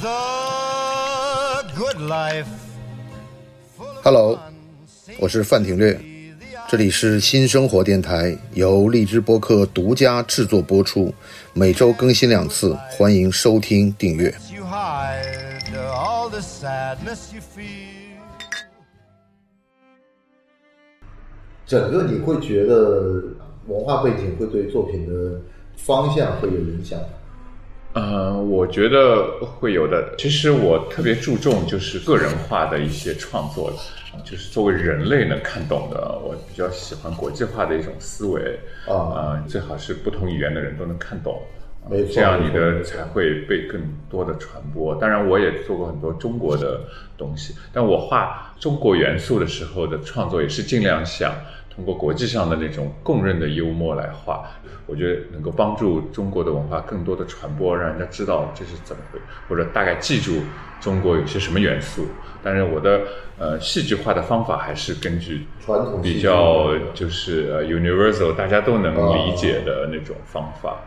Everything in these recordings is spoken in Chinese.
the good life. Hello，我是范廷略，这里是新生活电台，由荔枝播客独家制作播出，每周更新两次，欢迎收听订阅。整个你会觉得文化背景会对作品的方向会有影响吗？呃，我觉得会有的。其实我特别注重就是个人化的一些创作，就是作为人类能看懂的。我比较喜欢国际化的一种思维啊呃最好是不同语言的人都能看懂。呃没错这样你的才会被更多的传播。当然，我也做过很多中国的东西，但我画中国元素的时候的创作也是尽量想通过国际上的那种公认的幽默来画。我觉得能够帮助中国的文化更多的传播，让人家知道这是怎么回，或者大概记住中国有些什么元素。但是我的呃戏剧化的方法还是根据传统比较就是呃 universal 大家都能理解的那种方法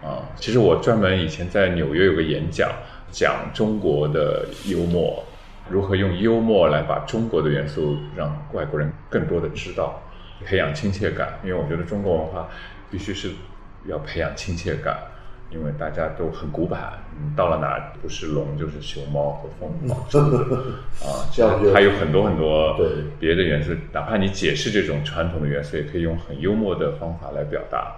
啊。其实我专门以前在纽约有个演讲，讲中国的幽默，如何用幽默来把中国的元素让外国人更多的知道，培养亲切感。因为我觉得中国文化必须是要培养亲切感。因为大家都很古板，嗯，到了哪儿不是龙就是熊猫和凤凰，啊，这样还有很多很多别的元素，哪怕你解释这种传统的元素，也可以用很幽默的方法来表达。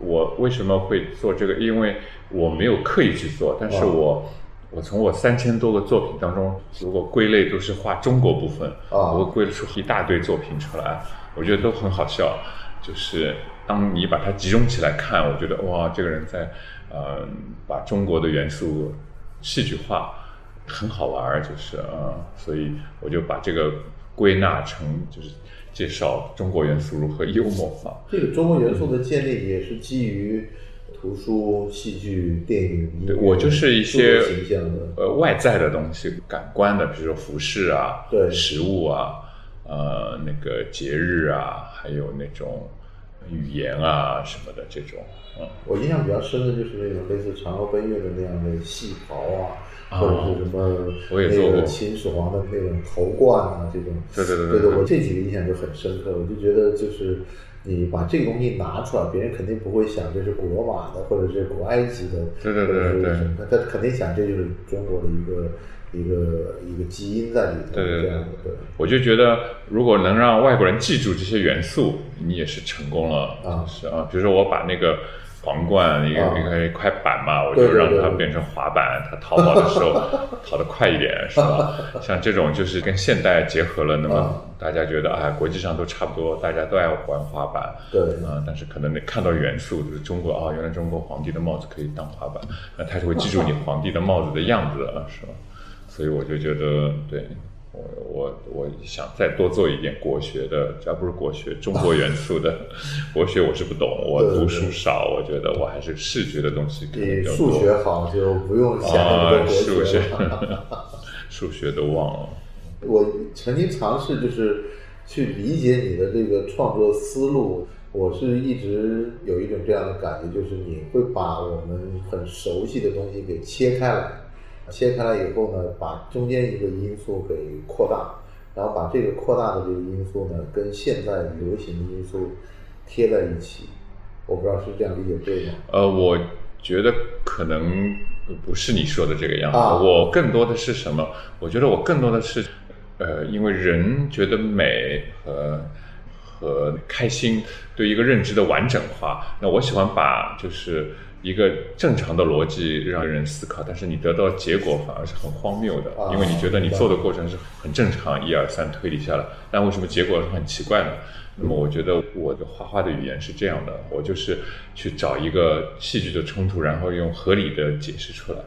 我为什么会做这个？因为我没有刻意去做，但是哦我、我从我三千多个作品当中，如果归类都是画中国部分，哦我会归出一大堆作品出来，我觉得都很好笑。就是当你把它集中起来看，我觉得哇，这个人在呃把中国的元素戏剧化，很好玩儿，就是呃，所以我就把这个归纳成就是介绍中国元素如何幽默化。这个中国元素的建立也是基于图书、戏剧、电影、我就是一些形象的。呃外在的东西，感官的，比如说服饰啊，对食物啊，呃，那个节日啊，还有那种语言啊什么的这种，嗯，我印象比较深的就是那种类似嫦娥奔月的那样的戏袍啊，啊。或者是什么那个秦始皇的那种头冠啊，这种。对对对对对。对我这几个印象就很深刻，我就觉得就是你把这个东西拿出来，别人肯定不会想这是古罗马的，或者是古埃及的，对对对或者是对什么他肯定想这就是中国的一个一个一个基因在里头，对对对。我就觉得，如果能让外国人记住这些元素，你也是成功了。啊是啊，比如说我把那个皇冠一个、啊一个一块板嘛，我就让它变成滑板，它逃跑的时候跑得快一点，是吧？像这种就是跟现代结合了，那啊么大家觉得哎，国际上都差不多，大家都爱玩滑板。对啊、但是可能你看到元素，就是中国啊、原来中国皇帝的帽子可以当滑板，那他就会记住你皇帝的帽子的样子了，是吧？所以我就觉得，对我我我想再多做一点国学的，只要不是国学，中国元素的 国学我是不懂，我读书少，我觉得我还是视觉的东西可能比较多。数学好就不用想那么啊多，国数学了。数学都忘了。我曾经尝试就是去理解你的这个创作思路，我是一直有一种这样的感觉，就是你会把我们很熟悉的东西给切开来，切开来以后呢，把中间一个因素给扩大，然后把这个扩大的这个因素呢，跟现在流行的因素贴在一起。我不知道是这样理解对吗？呃，我觉得可能不是你说的这个样子，啊我更多的是什么？我觉得我更多的是，呃，因为人觉得美和和开心对一个认知的完整化，那我喜欢把就是一个正常的逻辑让人思考，但是你得到结果反而是很荒谬的，啊因为你觉得你做的过程是很正常，一二三推理下来，但为什么结果是很奇怪呢？那么我觉得我的画画的语言是这样的，我就是去找一个戏剧的冲突，然后用合理的解释出来。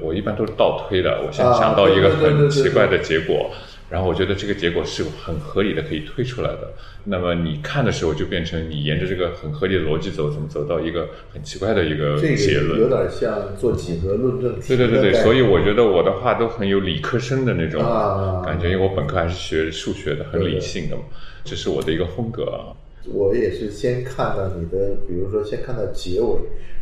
我一般都是倒推的，我先啊想到一个很奇怪的结果，然后我觉得这个结果是很合理的，可以推出来的。那么你看的时候，就变成你沿着这个很合理的逻辑走，怎么走到一个很奇怪的一个结论？个有点像做几何论证题对对对对，所以我觉得我的话都很有理科生的那种啊感觉，因为我本科还是学数学的，很理性的嘛，这是我的一个风格啊。我也是先看到你的，比如说先看到结尾，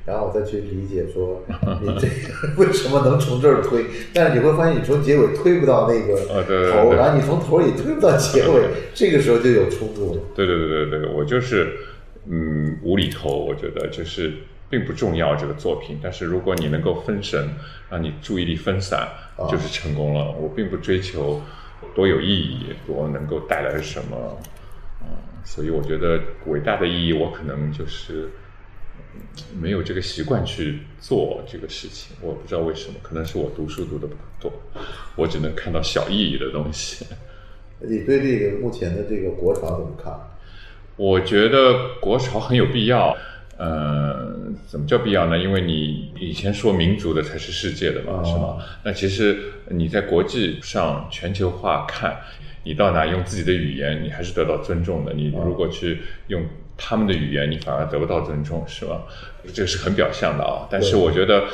然后我再去理解说 你这个为什么能从这儿推，但是你会发现你从结尾推不到那个啊对对头，对然后你从头也推不到结尾，这个时候就有冲突了。对对对对对，我就是嗯无厘头，我觉得就是并不重要这个作品，但是如果你能够分神，让你注意力分散，啊就是成功了。我并不追求多有意义，多能够带来什么，嗯，所以我觉得伟大的意义，我可能就是。嗯没有这个习惯去做这个事情，我不知道为什么，可能是我读书读的不够多，我只能看到小意义的东西。你对这个目前的这个国潮怎么看？我觉得国潮很有必要。呃，怎么叫必要呢？因为你以前说民族的才是世界的嘛，哦是吗？那其实你在国际上全球化看，你到哪用自己的语言，你还是得到尊重的。你如果去用他们的语言，你反而得不到尊重，是吧？这个是很表象的啊。但是我觉得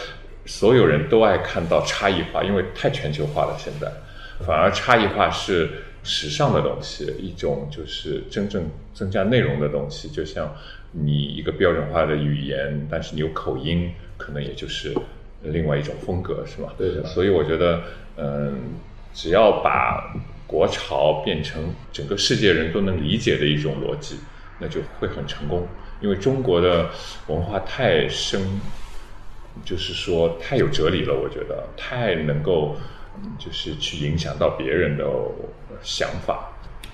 所有人都爱看到差异化，因为太全球化了，现在反而差异化是时尚的东西，一种就是真正增加内容的东西。就像你一个标准化的语言，但是你有口音，可能也就是另外一种风格，是吧？对的所以我觉得，嗯，只要把国潮变成整个世界人都能理解的一种逻辑，那就会很成功。因为中国的文化太深，就是说太有哲理了，我觉得太能够，就是去影响到别人的想法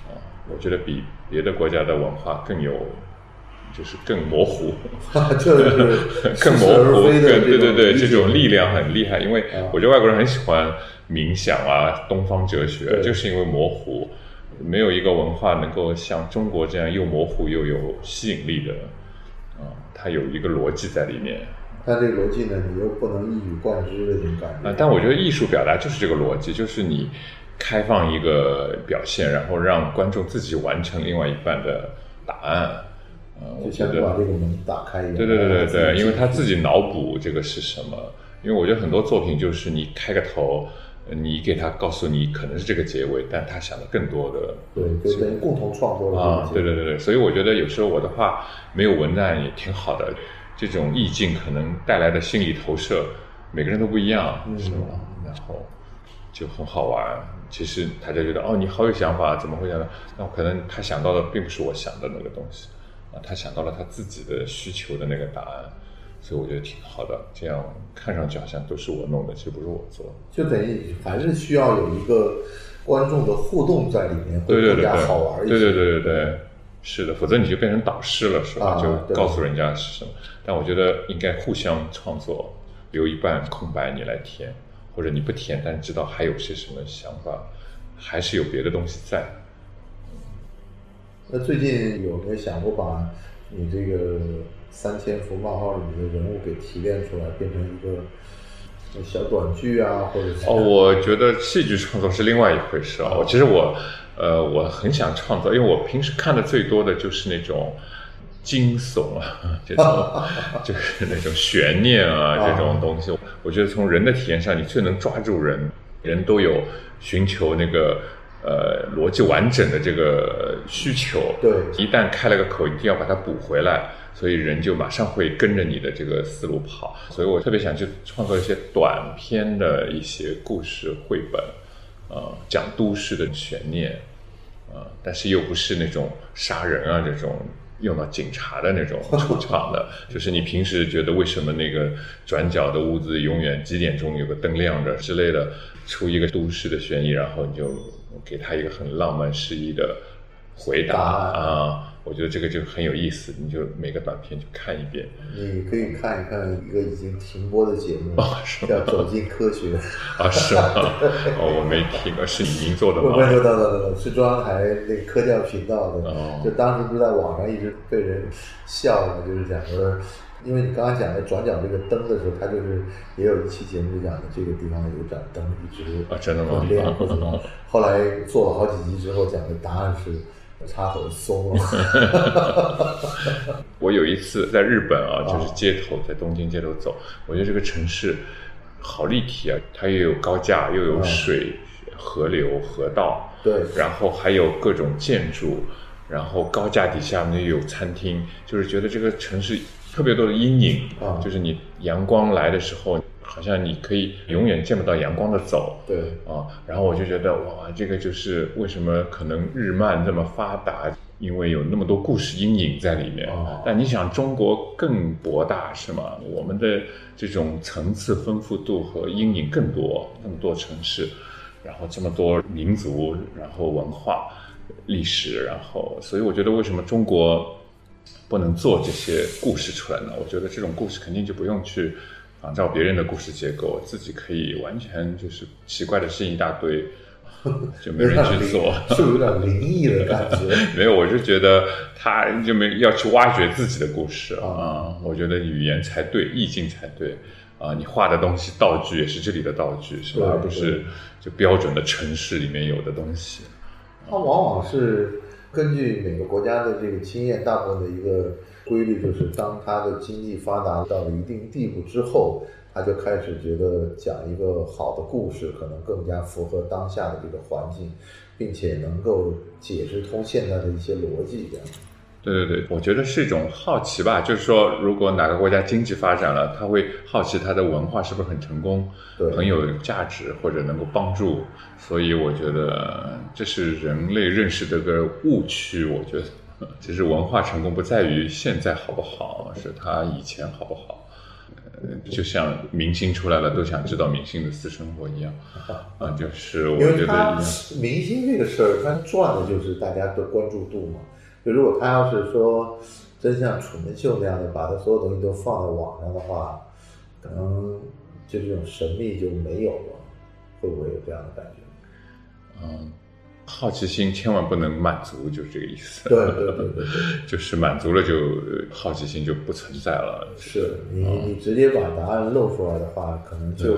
啊、我觉得比别的国家的文化更有，就是更模糊。就是 更模糊，更对对对，这种力量很厉害。因为啊我觉得外国人很喜欢冥想啊、东方哲学，就是因为模糊，没有一个文化能够像中国这样又模糊又有吸引力的，啊、它有一个逻辑在里面。但这个逻辑呢，你又不能一语贯之的这种感觉。啊，但我觉得艺术表达就是这个逻辑，就是你开放一个表现，然后让观众自己完成另外一半的答案。呃，我就觉得把这个门打开一样。对对对对对，因为他自己脑补这个是什么。因为我觉得很多作品就是你开个头，呃你给他告诉你可能是这个结尾，但他想的更多的。对，就等于共同创作了啊，对对对对，所以我觉得有时候我的话没有文案也挺好的，这种意境可能带来的心理投射，每个人都不一样，嗯是吗？然后就很好玩。其实大家觉得哦，你好有想法，怎么会想到？那可能他想到的并不是我想的那个东西啊，他想到了他自己的需求的那个答案，所以我觉得挺好的。这样看上去好像都是我弄的，其实不是我做的。就等于还是需要有一个观众的互动在里面，会更加对对对对，好玩一些。对对对对对，是的，否则你就变成导师了，是吧？啊就告诉人家是什么。但我觉得应该互相创作，留一半空白你来填，或者你不填，但知道还有些什么想法，还是有别的东西在。那最近有没有想过把你这个三千幅漫画里面的人物给提炼出来，变成一个小短剧啊，或者是哦，我觉得戏剧创作是另外一回事啊。我其实我，呃，我很想创作，因为我平时看的最多的就是那种惊悚啊，这种 就是那种悬念啊这种东西。我觉得从人的体验上，你最能抓住人，人都有寻求那个。呃，逻辑完整的这个需求，对一旦开了个口，一定要把它补回来，所以人就马上会跟着你的这个思路跑。所以我特别想去创作一些短篇的一些故事绘本，呃，讲都市的悬念，呃，但是又不是那种杀人啊这种用到警察的那种出场的，就是你平时觉得为什么那个转角的屋子永远几点钟有个灯亮着之类的，出一个都市的悬疑，然后你就给他一个很浪漫诗意的回答啊，我觉得这个就很有意思，你就每个短片就看一遍。你可以看一看一个已经停播的节目，哦是叫《走进科学》。啊，是吗？哦，我没听过，是您做的吗？不不不不不，是中央台那个科教频道的，哦就当时不是在网上一直被人笑嘛，就是讲说，因为你刚刚讲的转角这个灯的时候，他就是也有一期节目就讲的这个地方有一盏灯一直啊真的吗很亮。或怎么，后来做了好几集之后，讲的答案是插头松了，我有一次在日本啊，啊。就是街头，在东京街头走，我觉得这个城市好立体啊，它又有高架，又有嗯水、河流、河道，对。然后还有各种建筑，然后高架底下面有餐厅，就是觉得这个城市特别多的阴影啊就是你阳光来的时候，好像你可以永远见不到阳光的走。对，啊，然后我就觉得哇，这个就是为什么可能日漫这么发达，因为有那么多故事阴影在里面。哦但你想，中国更博大是吗？我们的这种层次丰富度和阴影更多，那么多城市，然后这么多民族，然后文化、历史，然后，所以我觉得为什么中国不能做这些故事出来呢？我觉得这种故事肯定就不用去仿照别人的故事结构，自己可以完全就是奇怪的事情一大堆，就没人去做。就有点灵异的感觉？没有，我是觉得他就没要去挖掘自己的故事啊啊、我觉得语言才对，意境才对啊、你画的东西道具也是这里的道具，是吧？而不是就标准的城市里面有的东西。它往往是根据每个国家的这个经验，大部分的一个规律就是，当它的经济发达到了一定地步之后，他就开始觉得讲一个好的故事，可能更加符合当下的这个环境，并且能够解释通现在的一些逻辑，这样。对对对，我觉得是一种好奇吧，就是说，如果哪个国家经济发展了，他会好奇他的文化是不是很成功，对很有价值，或者能够帮助。所以我觉得这是人类认识的个误区。我觉得，其实文化成功不在于现在好不好，是他以前好不好。呃，就像明星出来了，都想知道明星的私生活一样，啊，就是我觉得。明星这个事儿，他赚的就是大家的关注度嘛。就如果他要是说真像楚门秀那样的，把他所有东西都放在网上的话，可能就这种神秘就没有了。会不会有这样的感觉？嗯，好奇心千万不能满足，就是这个意思。对对对对对，就是满足了就呃好奇心就不存在了。是你你直接把答案露出来的话，可能就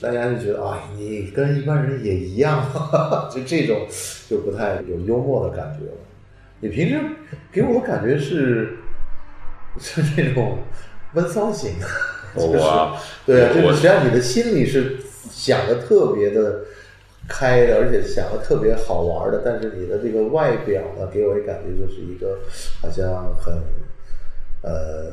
大家就觉得啊，你跟一般人也一样，就这种就不太有幽默的感觉了。你平时给我感觉是 是那种闷骚型的，就是对啊，就是我实际上你的心里是想的特别的开的，而且想的特别好玩的，但是你的这个外表呢，给我的感觉就是一个好像很呃，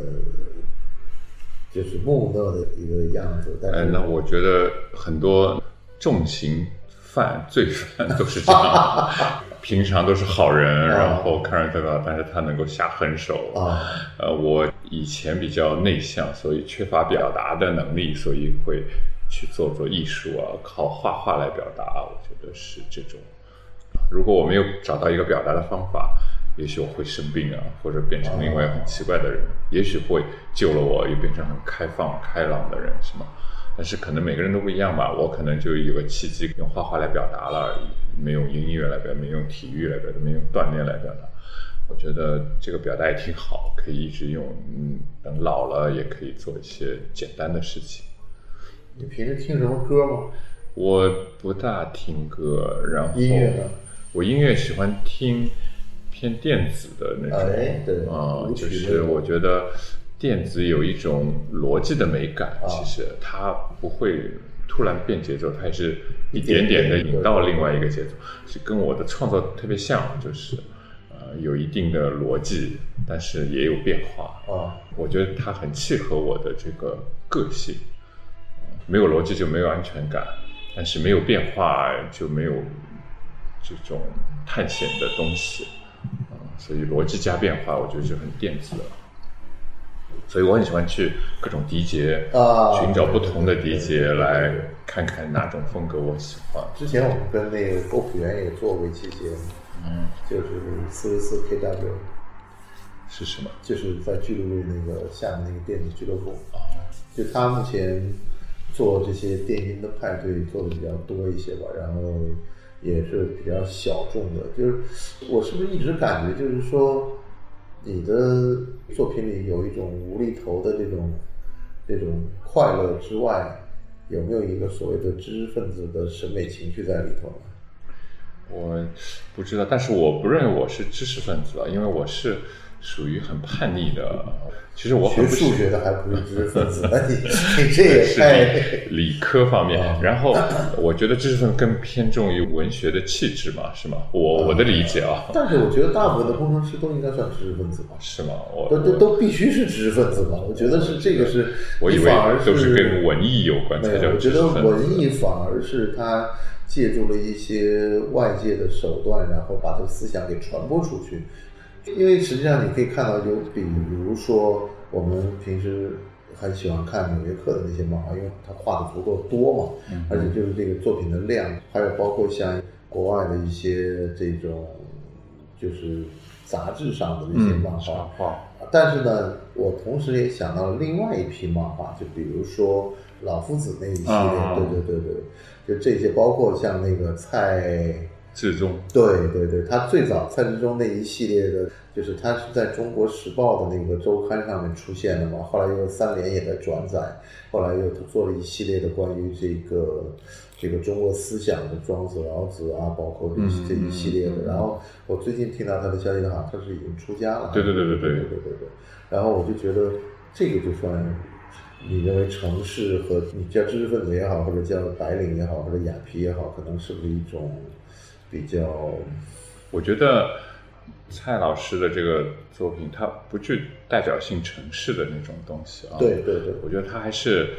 就是木讷的一个样子。但哎，是那我觉得很多重刑犯、罪犯都是这样，平常都是好人，然后看着对吧？但是他能够下狠手啊。呃，我以前比较内向，所以缺乏表达的能力，所以会去做做艺术啊，靠画画来表达。我觉得是这种。如果我没有找到一个表达的方法，也许我会生病啊，或者变成另外很奇怪的人，也许会救了我，又变成很开放、开朗的人，是吗？但是可能每个人都不一样吧，我可能就有个契机用画画来表达了而已，没用音乐来表达，没用体育来表达，没用锻炼来表达。我觉得这个表达也挺好，可以一直用。嗯，等老了也可以做一些简单的事情。你平时听什么歌吗？我不大听歌，然后音乐呢？我音乐喜欢听偏电子的那种，哎对啊、就是我觉得电子有一种逻辑的美感，啊其实它不会突然变节奏，它也是一一点点点的引到另外一个节奏，是跟我的创作特别像，就是呃有一定的逻辑，但是也有变化。啊，我觉得它很契合我的这个个性。没有逻辑就没有安全感，但是没有变化就没有这种探险的东西。嗯，所以逻辑加变化，我觉得就很电子了。所以我很喜欢去各种迪节啊寻找不同的迪节来看看哪种风格我喜欢。之前我们跟那个郭朴元也做过一期节目，嗯，就是四十四 KW，是什么？就是在巨鹿路那个下面那个电子俱乐部。啊，就他目前做这些电音的派对做的比较多一些吧，然后也是比较小众的。就是我是不是一直感觉就是说，你的作品里有一种无厘头的这种这种快乐之外，有没有一个所谓的知识分子的审美情趣在里头呢？我不知道，但是我不认为我是知识分子啊，因为我是属于很叛逆的。其实我学数学的还不是知识分子，那你你这也 是太理理科方面啊，然后我觉得知识分子更偏重于文学的气质嘛，是吗？我我的理解啊，但是我觉得大部分的工程师都应该算知识分子吧，是吗？我都都都必须是知识分子吧？我觉得是这个是，我以为都是跟文艺有关才，叫我觉得知识分子。文艺反而是他借助了一些外界的手段，然后把他的思想给传播出去。因为实际上你可以看到，就比如说我们平时很喜欢看《纽约客》的那些漫画，因为他画的足够多嘛，嗯。而且就是这个作品的量，还有包括像国外的一些这种就是杂志上的那些漫画，插画。但是呢，我同时也想到了另外一批漫画，就比如说老夫子那一系列，啊。对对对对，就这些，包括像那个蔡，至中对对对，他最早蔡志忠那一系列的，就是他是在中国时报的那个周刊上面出现的嘛，后来又三联也在转载，后来又做了一系列的关于这个这个中国思想的庄子、老子啊，包括这一系列的。然后我最近听到他的消息，好像他是已经出家了。对对对对对对对对对。然后我就觉得这个就算你认为城市和你叫知识分子也好，或者叫白领也好，或者雅痞也好，可能是不是一种比较我觉得蔡老师的这个作品，它不具代表性城市的那种东西啊。对对对我觉得他还是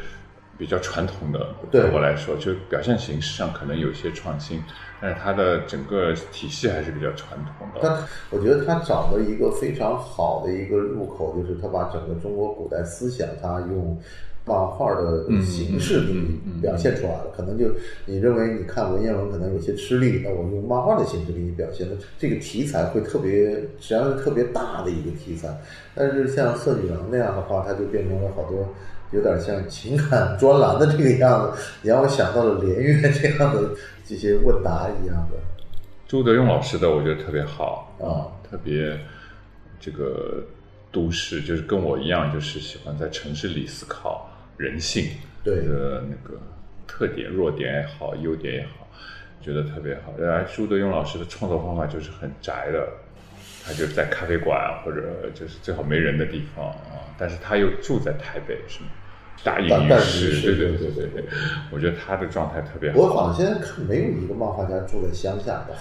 比较传统的。对我来说，就表现形式上可能有些创新，但是它的整个体系还是比较传统的。但我觉得他找了一个非常好的一个入口，就是他把整个中国古代思想，他用漫画的形式给你表现出来了。可能就你认为你看文言文可能有些吃力，那我用漫画的形式给你表现的这个题材会特别，实际上是特别大的一个题材。但是像色女郎那样的话，它就变成了好多。有点像情感专栏的这个样子，你让我想到了连岳这样的这些问答一样的。朱德庸老师的我觉得特别好啊，特别这个都市，就是跟我一样，就是喜欢在城市里思考人性对的那个特点、弱点也好，优点也好，觉得特别好。然后朱德庸老师的创作方法就是很宅的，他就在咖啡馆或者就是最好没人的地方啊，但是他又住在台北，是吗？大隐于市，对对对对对对，我觉得他的状态特别好。我好像现在看没有一个漫画家住在乡下吧？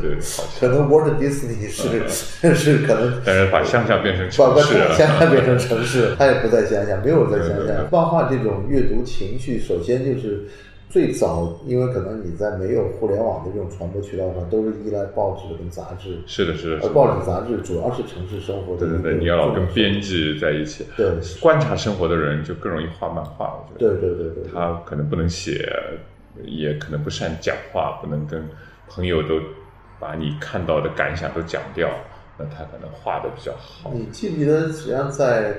对。可能 Walt Disney 是是可能但是把乡下变成城市了，乡下变成城市，他也不在乡下，没有在乡。下漫画这种阅读情绪，首先就是最早，因为可能你在没有互联网的这种传播渠道上，都是依赖报纸跟杂志。是的，是的，而。报纸杂志主要是城市生活的对对对，你要老跟编辑在一起，对观察生活的人就更容易画漫画。我觉对得，对对对，对他可能不能写，也可能不善讲话，不能跟朋友都把你看到的感想都讲掉，那他可能画的比较好。你记不记得，实际上在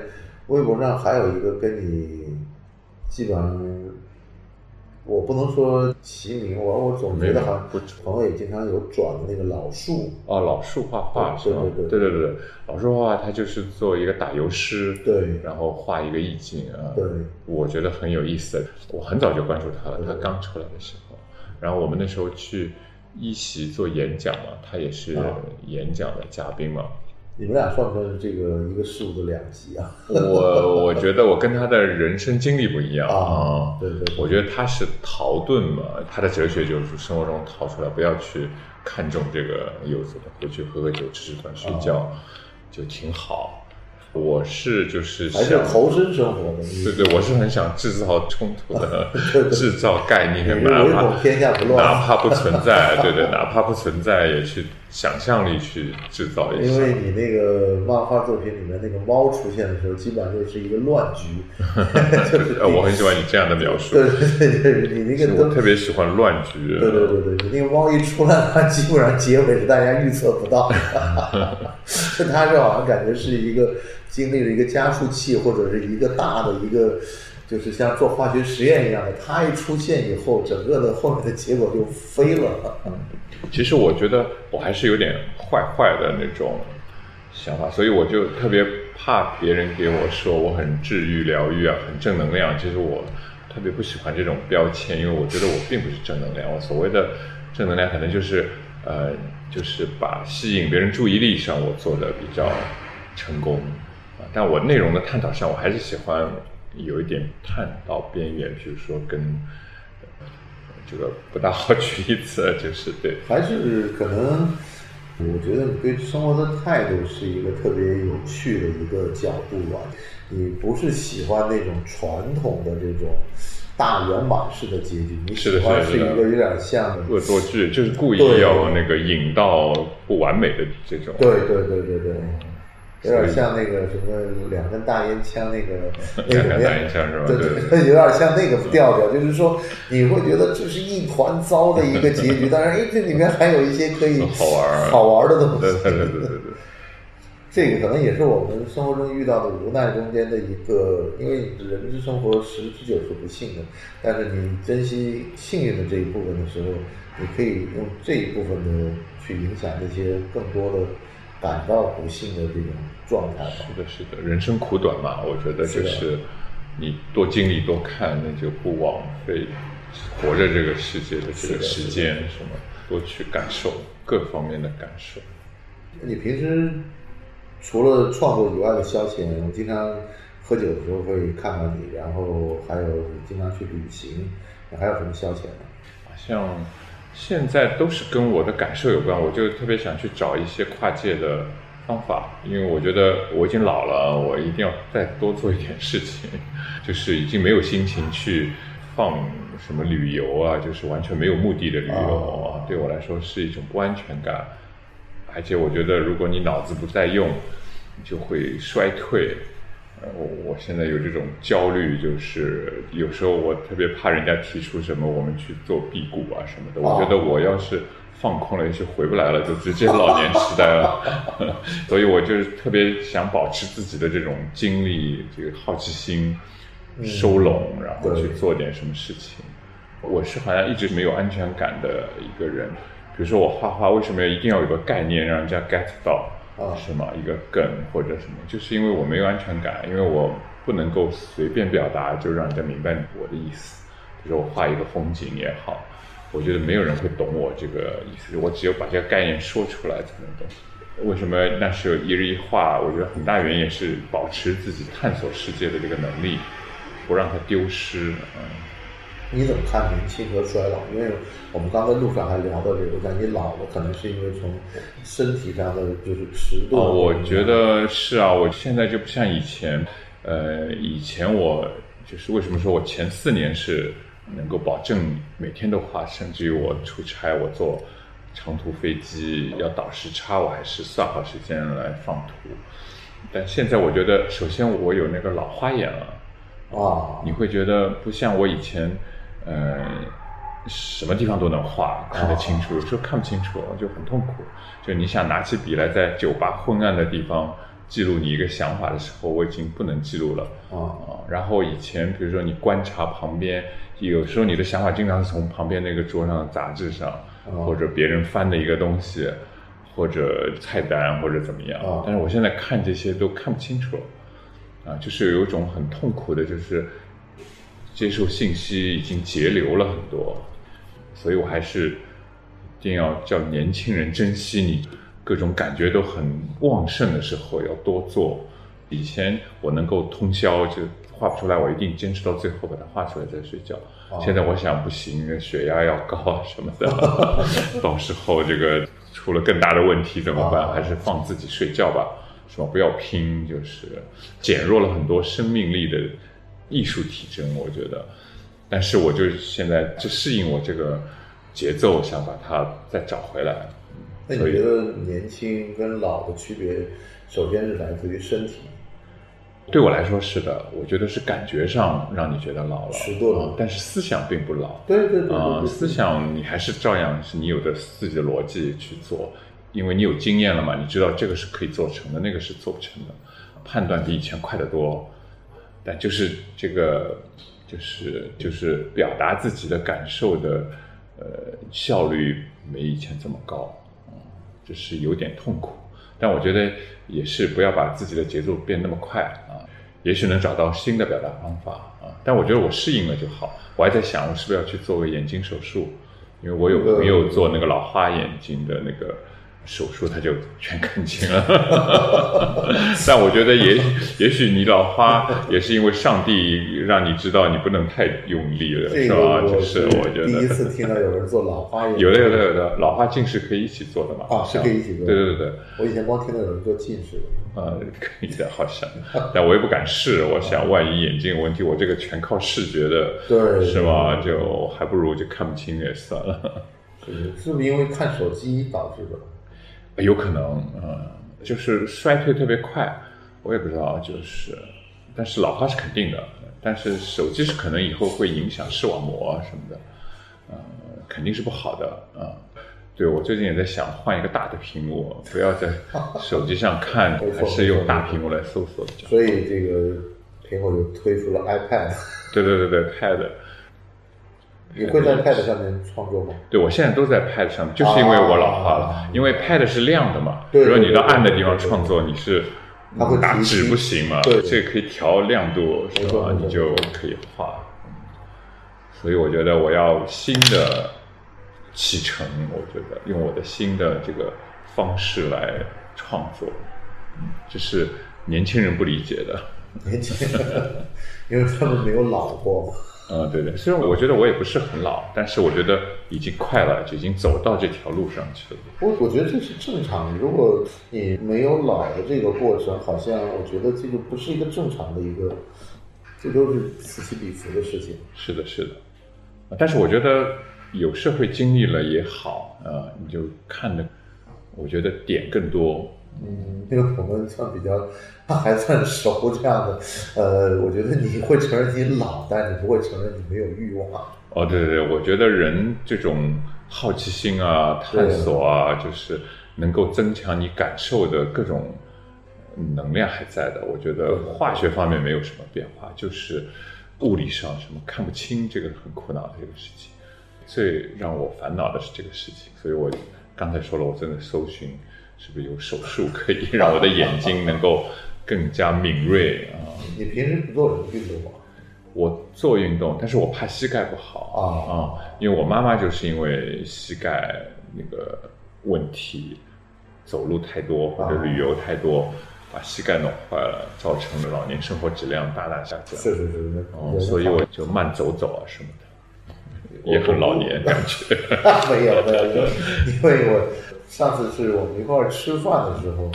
微博上还有一个跟你基本上，我不能说齐名，我我总觉得好像不朋友也经常有转的那个老树，啊，老树画画对是吧？对对对。对对，老树画画他就是做一个打油诗，对。然后画一个意境啊，对。我觉得很有意思。我很早就关注他了，他刚出来的时候，然后我们那时候去一席做演讲嘛，他也是啊。演讲的嘉宾嘛。你们俩算不算是这个一个事物的两极啊？我我觉得我跟他的人生经历不一样啊对对对我觉得他是逃遁嘛，他的哲学就是生活中逃出来，不要去看重这个柚子了，回去喝喝酒，吃吃饭，睡觉、啊就挺好。我是就是还是想投身生活的？对对，我是很想制造冲突的 制造概念，哪怕天下不乱哪怕不存在，对对，哪怕不存在，也去想象力去制造一下。因为你那个漫画作品里面那个猫出现的时候，基本上就是一个乱局，就是呃，我很喜欢你这样的描述，对对对对，你那个都我特别喜欢乱局。对对对对，你那个猫一出来，它基本上结尾是大家预测不到的。它是好像感觉是一个经历了一个加速器，或者是一个大的一个，就是像做化学实验一样的。它一出现以后，整个的后面的结果就飞了。其实我觉得我还是有点坏坏的那种想法，所以我就特别怕别人给我说我很治愈、疗愈啊，很正能量。其实我特别不喜欢这种标签，因为我觉得我并不是正能量。我所谓的正能量，可能就是呃，就是把吸引别人注意力上我做的比较成功啊，但我内容的探讨上，我还是喜欢有一点探到边缘，比如说跟这个不大好举例子，就是对，还是可能，我觉得你对生活的态度是一个特别有趣的一个角度吧。你不是喜欢那种传统的这种大圆满式的结局，你喜欢是一个有点像恶作剧，就是故意要那个引到不完美的这种。对对对对对，有点像那个什么两根大烟枪那个那两根种烟枪是吧对对对，有点像那个调调，就是说你会觉得这是一团糟的一个结局，当然，哎，这里面还有一些可以好玩好玩的东西。对对对对对对。这个可能也是我们生活中遇到的无奈中间的一个，因为人之生活十之九是不幸的，但是你珍惜幸运的这一部分的时候，你可以用这一部分的去影响那些更多的感到不幸的这种状态吧。是的，是的，人生苦短嘛，我觉得就是你多经历多看，那就不枉费活着这个世界的这个时间，什么多去感受各方面的感受。你平时除了创作以外的消遣，我经常喝酒的时候会看看你，然后还有经常去旅行，你还有什么消遣呢？好像现在都是跟我的感受有关，我就特别想去找一些跨界的方法，因为我觉得我已经老了，我一定要再多做一点事情，就是已经没有心情去放什么旅游啊，就是完全没有目的的旅游哦啊，对我来说是一种不安全感，而且我觉得如果你脑子不再用，你就会衰退。呃，我我现在有这种焦虑，就是有时候我特别怕人家提出什么我们去做辟谷啊什么的。我觉得我要是放空了，也许回不来了，就直接老年痴呆了。所以我就是特别想保持自己的这种精力、这个好奇心收拢，然后去做点什么事情。我是好像一直没有安全感的一个人。比如说我画画，为什么一定要有个概念让人家 get 到？啊是吗？一个梗或者什么，就是因为我没有安全感，因为我不能够随便表达就让人家明白我的意思。比如说我画一个风景也好，我觉得没有人会懂我这个意思，我只有把这个概念说出来才能懂。为什么那时候一日一画？我觉得很大原因也是保持自己探索世界的这个能力，不让它丢失。嗯，你怎么看年轻和衰老？因为我们刚在路上还聊到这个，我感觉老了可能是因为从身体上的就是迟钝。哦，我觉得是啊，我现在就不像以前，呃，以前我就是为什么说我前四年是能够保证每天都画，甚至于我出差我坐长途飞机要倒时差，我还是算好时间来放图。但现在我觉得，首先我有那个老花眼了。啊，你会觉得不像我以前，呃，什么地方都能画，看得清楚，有时候看不清楚，就很痛苦。就你想拿起笔来，在酒吧昏暗的地方记录你一个想法的时候，我已经不能记录了啊啊。然后以前，比如说你观察旁边，有时候你的想法经常是从旁边那个桌上的杂志上，或者别人翻的一个东西，或者菜单，或者怎么样啊。但是我现在看这些都看不清楚。啊，就是有一种很痛苦的，就是接受信息已经截流了很多，所以我还是一定要叫年轻人珍惜你各种感觉都很旺盛的时候，要多做。以前我能够通宵就画不出来，我一定坚持到最后把它画出来再睡觉。现在我想不行，血压要高啊什么的，到时候这个出了更大的问题怎么办？还是放自己睡觉吧。是吧？不要拼，就是减弱了很多生命力的艺术体征，我觉得。但是我就现在就适应我这个节奏，想把它再找回来。那你觉得年轻跟老的区别，首先是来自于身体？对我来说是的，我觉得是感觉上让你觉得老了，迟钝了啊但是思想并不老。对对对对啊、对，思想你还是照样是你有的自己的逻辑去做，因为你有经验了嘛，你知道这个是可以做成的，那个是做不成的，判断比以前快得多，但就是这个就是就是表达自己的感受的呃效率没以前这么高，嗯，就是有点痛苦，但我觉得也是不要把自己的节奏变那么快啊，也许能找到新的表达方法啊，但我觉得我适应了就好，我还在想我是不是要去做个眼睛手术。因为我有朋友做那个老花眼睛的那个手术他就全看清了。但我觉得也 也许你老花也是因为上帝让你知道你不能太用力了，是吧？就是我觉得第一次听到有人做老花眼，有的有的有的老花近视可以一起做的嘛？啊是可以一起做对对对对。我以前光听到有人做近视的。呃，可以的，好像，但我也不敢试。我想，万一眼睛有问题，我这个全靠视觉的，对是吗？就还不如就看不清也算了。是是不是因为看手机导致的？有可能，嗯，就是衰退特别快，我也不知道，就是，但是老化是肯定的，但是手机是可能以后会影响视网膜啊什么的，呃，肯定是不好的啊、对，我最近也在想换一个大的屏幕，不要在 手机上看，还是用大屏幕来搜索比较好。所以这个苹果就推出了 iPad。对对对对，Pad，你会在 Pad 上面创作吗？对我现在都在 Pad 上面，就是因为我老化了，啊因为 Pad 是亮的嘛，对如果你到暗的地方创作，你是它会提打纸不行嘛，对这个可以调亮度是吧？你就可以画。嗯所以我觉得我要新的启程，我觉得用我的新的这个方式来创作，嗯这是年轻人不理解的。年轻人，因为他们没有老过。嗯，对对，虽然我觉得我也不是很老，但是我觉得已经快了，就已经走到这条路上去了。我我觉得这是正常。如果你没有老的这个过程，好像我觉得这个不是一个正常的一个，这都是此起彼伏的事情。是的，是的，但是我觉得有社会经历了也好啊、你就看的，我觉得点更多。嗯，因为我们算比较还算熟这样的，呃，我觉得你会承认你老，但你不会承认你没有欲望。哦，对对对，我觉得人这种好奇心啊、探索啊，就是能够增强你感受的各种能量还在的。我觉得化学方面没有什么变化，就是物理上什么看不清，这个很苦恼的一个事情。最让我烦恼的是这个事情，所以我刚才说了，我真的搜寻是不是有手术可以让我的眼睛能够更加敏锐啊。你平时不做什么运动吗？我做运动，但是我怕膝盖不好啊啊、因为我妈妈就是因为膝盖那个问题，走路太多或者旅游太多，把膝盖弄坏了，造成了老年生活质量大大下降。是是是，哦，所以我就慢走走啊什么的，也很老年感觉。没有没有，因为我上次是我们一块儿吃饭的时候，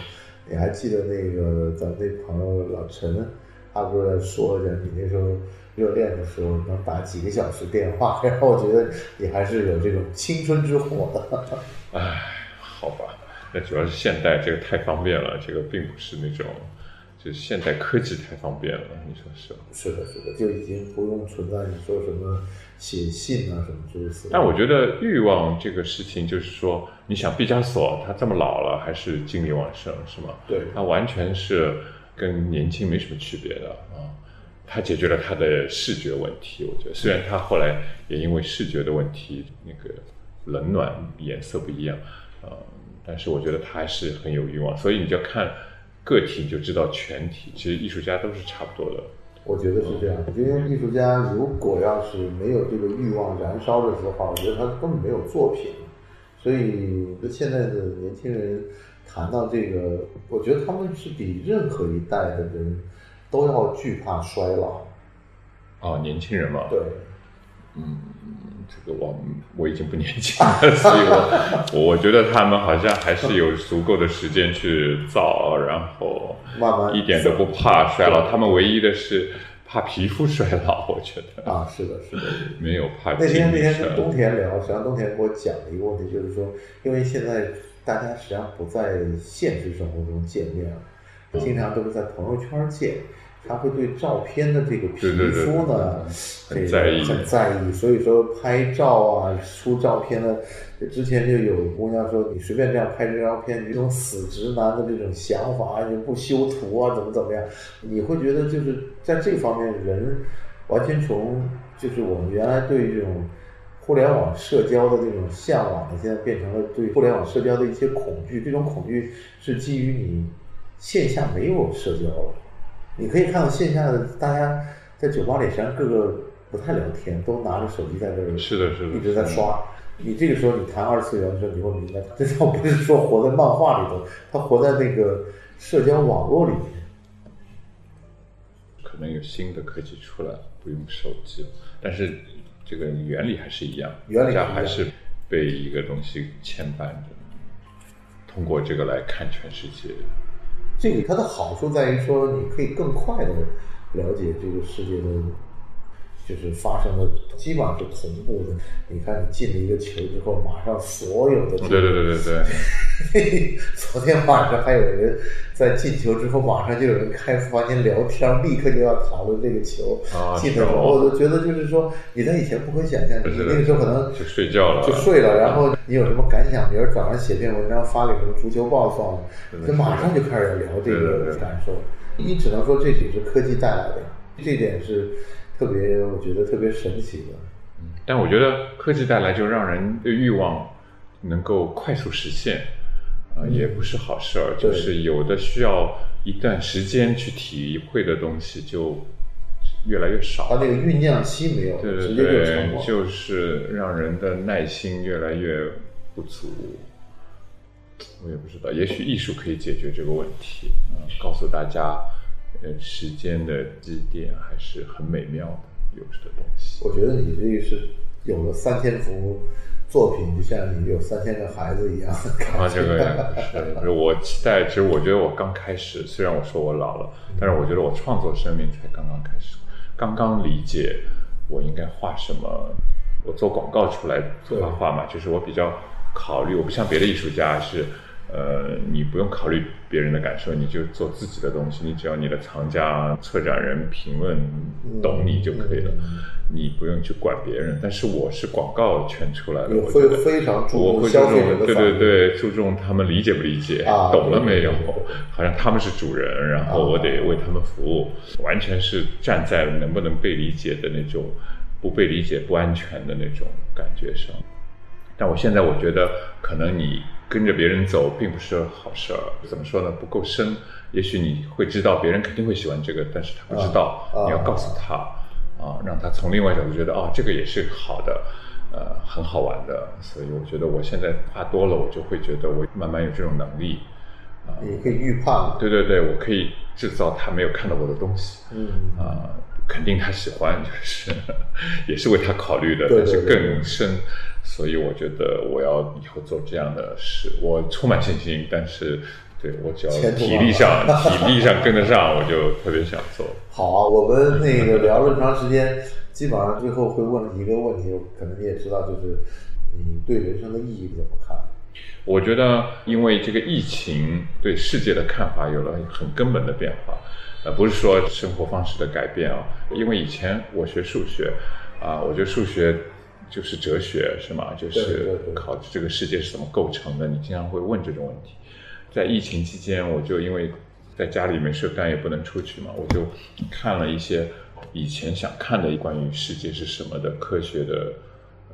你还记得那个咱们那朋友老陈，他不是在说着你那时候热恋的时候能打几个小时电话，然后我觉得你还是有这种青春之火的。哎，好吧，那主要是现代这个太方便了，这个并不是那种，就是现代科技太方便了，你说是吧？是的，是的，就已经不用存在你说什么写信啊什么诸如此类。但我觉得欲望这个事情，就是说，你想毕加索他这么老了还是精力旺盛，是吗？对他完全是跟年轻没什么区别的啊。他解决了他的视觉问题，我觉得虽然他后来也因为视觉的问题，那个冷暖颜色不一样，呃，但是我觉得他还是很有欲望，所以你就看个体就知道全体，其实艺术家都是差不多的。我觉得是这样的，因为艺术家如果要是没有这个欲望燃烧的时候，我觉得他根本没有作品。所以现在的年轻人谈到这个，我觉得他们是比任何一代的人都要惧怕衰老。哦，年轻人嘛，对，这个我我已经不年轻了，所以我我我觉得他们好像还是有足够的时间去造，然后慢慢一点都不怕衰老。他们唯一的是怕皮肤衰老，我觉得啊，是的，是的。没有怕那天那天跟冬田聊，实际上冬田给我讲了一个问题，就是说，因为现在大家实际上不在现实生活中见面了，经常都是在朋友圈见，他会对照片的这个皮肤呢，很在意很在意，所以说拍照啊，出照片呢，之前就有姑娘说，你随便这样拍这张照片，你这种死直男的这种想法，你不修图啊，怎么怎么样，你会觉得就是在这方面人完全从就是我们原来对这种互联网社交的这种向往呢，现在变成了对互联网社交的一些恐惧。这种恐惧是基于你线下没有社交了。你可以看到线下的大家在酒吧里，实际上各个不太聊天，都拿着手机在这儿，是的是的一直在刷。你这个时候你谈二次元的时候，你会明白，这倒不是说活在漫画里头，他活在那个社交网络里面。可能有新的科技出来，不用手机了，但是这个原理还是一样，原理还是被一个东西牵绊着，通过这个来看全世界。这个它的好处在于说，你可以更快的了解这个世界的，就是发生的基本上是同步的。你看，你进了一个球之后，马上所有的对对对对对，昨天晚上还有人在进球之后，马上就有人开房间聊天，立刻就要讨论这个球。啊进的时候，是哦我就觉得就是说，你在以前不可想象，你那个时候可能就睡觉了。就睡了，然后你有什么感想，比如早上写篇文章发给什么足球报算了就马上就开始聊这对对对。个感受。你只能说这只是科技带来的，这点是特别，我觉得特别神奇的。嗯但我觉得科技带来就让人的欲望能够快速实现，啊、也不是好事儿。嗯就是有的需要一段时间去体会的东西就越来越少。它那个酝酿期没有，对对对，就是让人的耐心越来越不足。我也不知道，也许艺术可以解决这个问题，嗯，告诉大家，呃，时间的积淀还是很美妙的，有的东西。我觉得你这个是有了三千幅作品，就像你有三千个孩子一样啊，觉。这个是，我期待。其实我觉得我刚开始，虽然我说我老了，但是我觉得我创作生命才刚刚开始，刚刚理解我应该画什么。我做广告出来做画画嘛，就是我比较考虑，我不像别的艺术家是，呃，你不用考虑别人的感受，你就做自己的东西，你只要你的藏家、策展人评论懂你就可以了，你不用去管别人。但是我是广告圈出来的，我会非常注重对。对对，注重他们理解不理解，啊懂了没有？好像他们是主人，然后我得为他们服务，完全是站在能不能被理解的那种不被理解、不安全的那种感觉上。但我现在我觉得，可能你跟着别人走并不是好事儿。怎么说呢？不够深。也许你会知道别人肯定会喜欢这个，但是他不知道，你要告诉他啊，让他从另外角度觉得啊，这个也是好的，呃，很好玩的。所以我觉得我现在画多了，我就会觉得我慢慢有这种能力。啊，也可以预判。对对对，我可以制造他没有看到过的东西。嗯啊、肯定他喜欢，就是 也是为他考虑的，对但是更深。所以我觉得我要以后做这样的事，我充满信心。但是，对我只要体力上 体力上跟得上，我就特别想做。好啊，我们那个聊了这么长时间，基本上最后会问一个问题，可能你也知道，就是你对人生的意义怎么看？我觉得，因为这个疫情对世界的看法有了很根本的变化，呃，不是说生活方式的改变啊。因为以前我学数学，啊，我觉得数学就是哲学，是吗？就是考这个世界是怎么构成的，你经常会问这种问题。在疫情期间，我就因为在家里没事干，也不能出去嘛，我就看了一些以前想看的关于世界是什么的科学的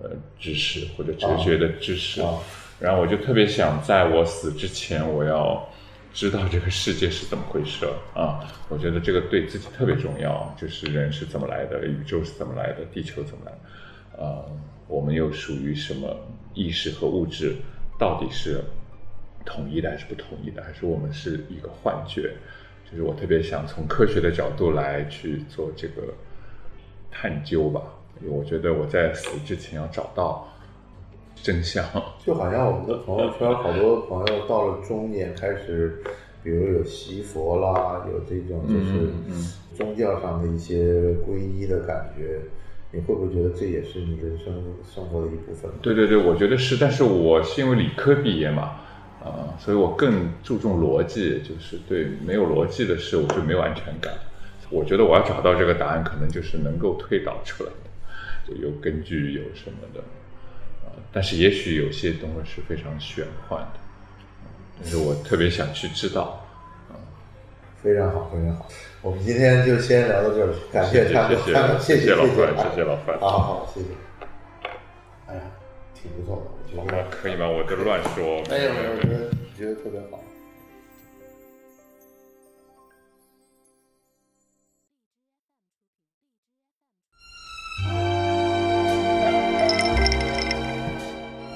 呃知识或者哲学的知识。啊然后我就特别想在我死之前，我要知道这个世界是怎么回事啊！我觉得这个对自己特别重要，就是人是怎么来的，宇宙是怎么来的，地球怎么来的，啊，我们又属于什么意识和物质到底是统一的还是不统一的，还是我们是一个幻觉？就是我特别想从科学的角度来去做这个探究吧，因为我觉得我在死之前要找到真相。就好像我们的朋友圈，好多朋友到了中年开始，比如有习佛啦，有这种就是宗教上的一些皈依的感觉，你会不会觉得这也是你人生生活的一部分？对对对，我觉得是，但是我是因为理科毕业嘛，啊、所以我更注重逻辑，就是对没有逻辑的事我就没有安全感。我觉得我要找到这个答案，可能就是能够推导出来的，就有根据有什么的，啊、但是也许有些东西是非常玄幻的，但是我特别想去知道。非常好，非常好。我们今天就先聊到这儿，感谢他们谢参谢谢谢谢老范谢谢谢老范好好好，谢谢。哎呀，挺不错的，我觉好得。可以吗？我这乱说。哎呀，我觉得觉得特别好。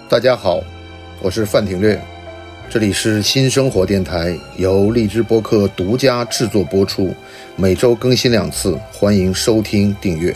大家好，我是范廷略，这里是新生活电台，由荔枝播客独家制作播出，每周更新两次，欢迎收听订阅。